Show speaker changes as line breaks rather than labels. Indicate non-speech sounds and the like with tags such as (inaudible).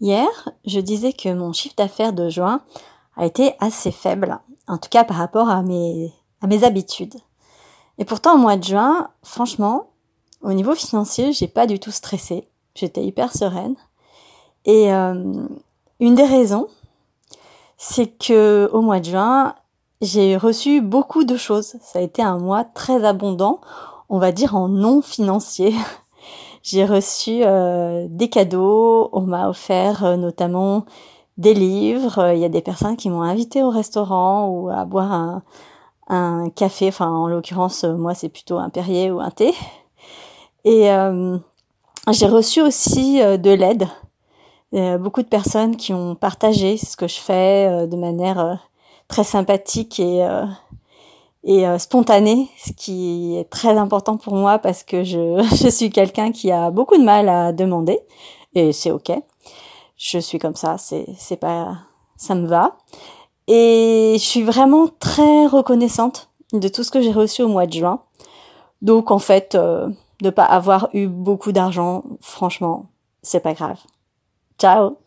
Hier, je disais que mon chiffre d'affaires de juin a été assez faible, en tout cas par rapport à mes, à mes habitudes. Et pourtant, au mois de juin, franchement, au niveau financier, j'ai pas du tout stressé. J'étais hyper sereine. Et euh, une des raisons, c'est que au mois de juin, j'ai reçu beaucoup de choses. Ça a été un mois très abondant, on va dire en non financier. (laughs) J'ai reçu euh, des cadeaux, on m'a offert euh, notamment des livres, il y a des personnes qui m'ont invité au restaurant ou à boire un, un café, enfin en l'occurrence moi c'est plutôt un Perrier ou un thé. Et euh, j'ai reçu aussi de l'aide, beaucoup de personnes qui ont partagé ce que je fais de manière très sympathique et et euh, spontané, ce qui est très important pour moi parce que je, (laughs) je suis quelqu'un qui a beaucoup de mal à demander et c'est ok. Je suis comme ça, c'est c'est pas ça me va. Et je suis vraiment très reconnaissante de tout ce que j'ai reçu au mois de juin. Donc en fait, euh, de pas avoir eu beaucoup d'argent, franchement, c'est pas grave. Ciao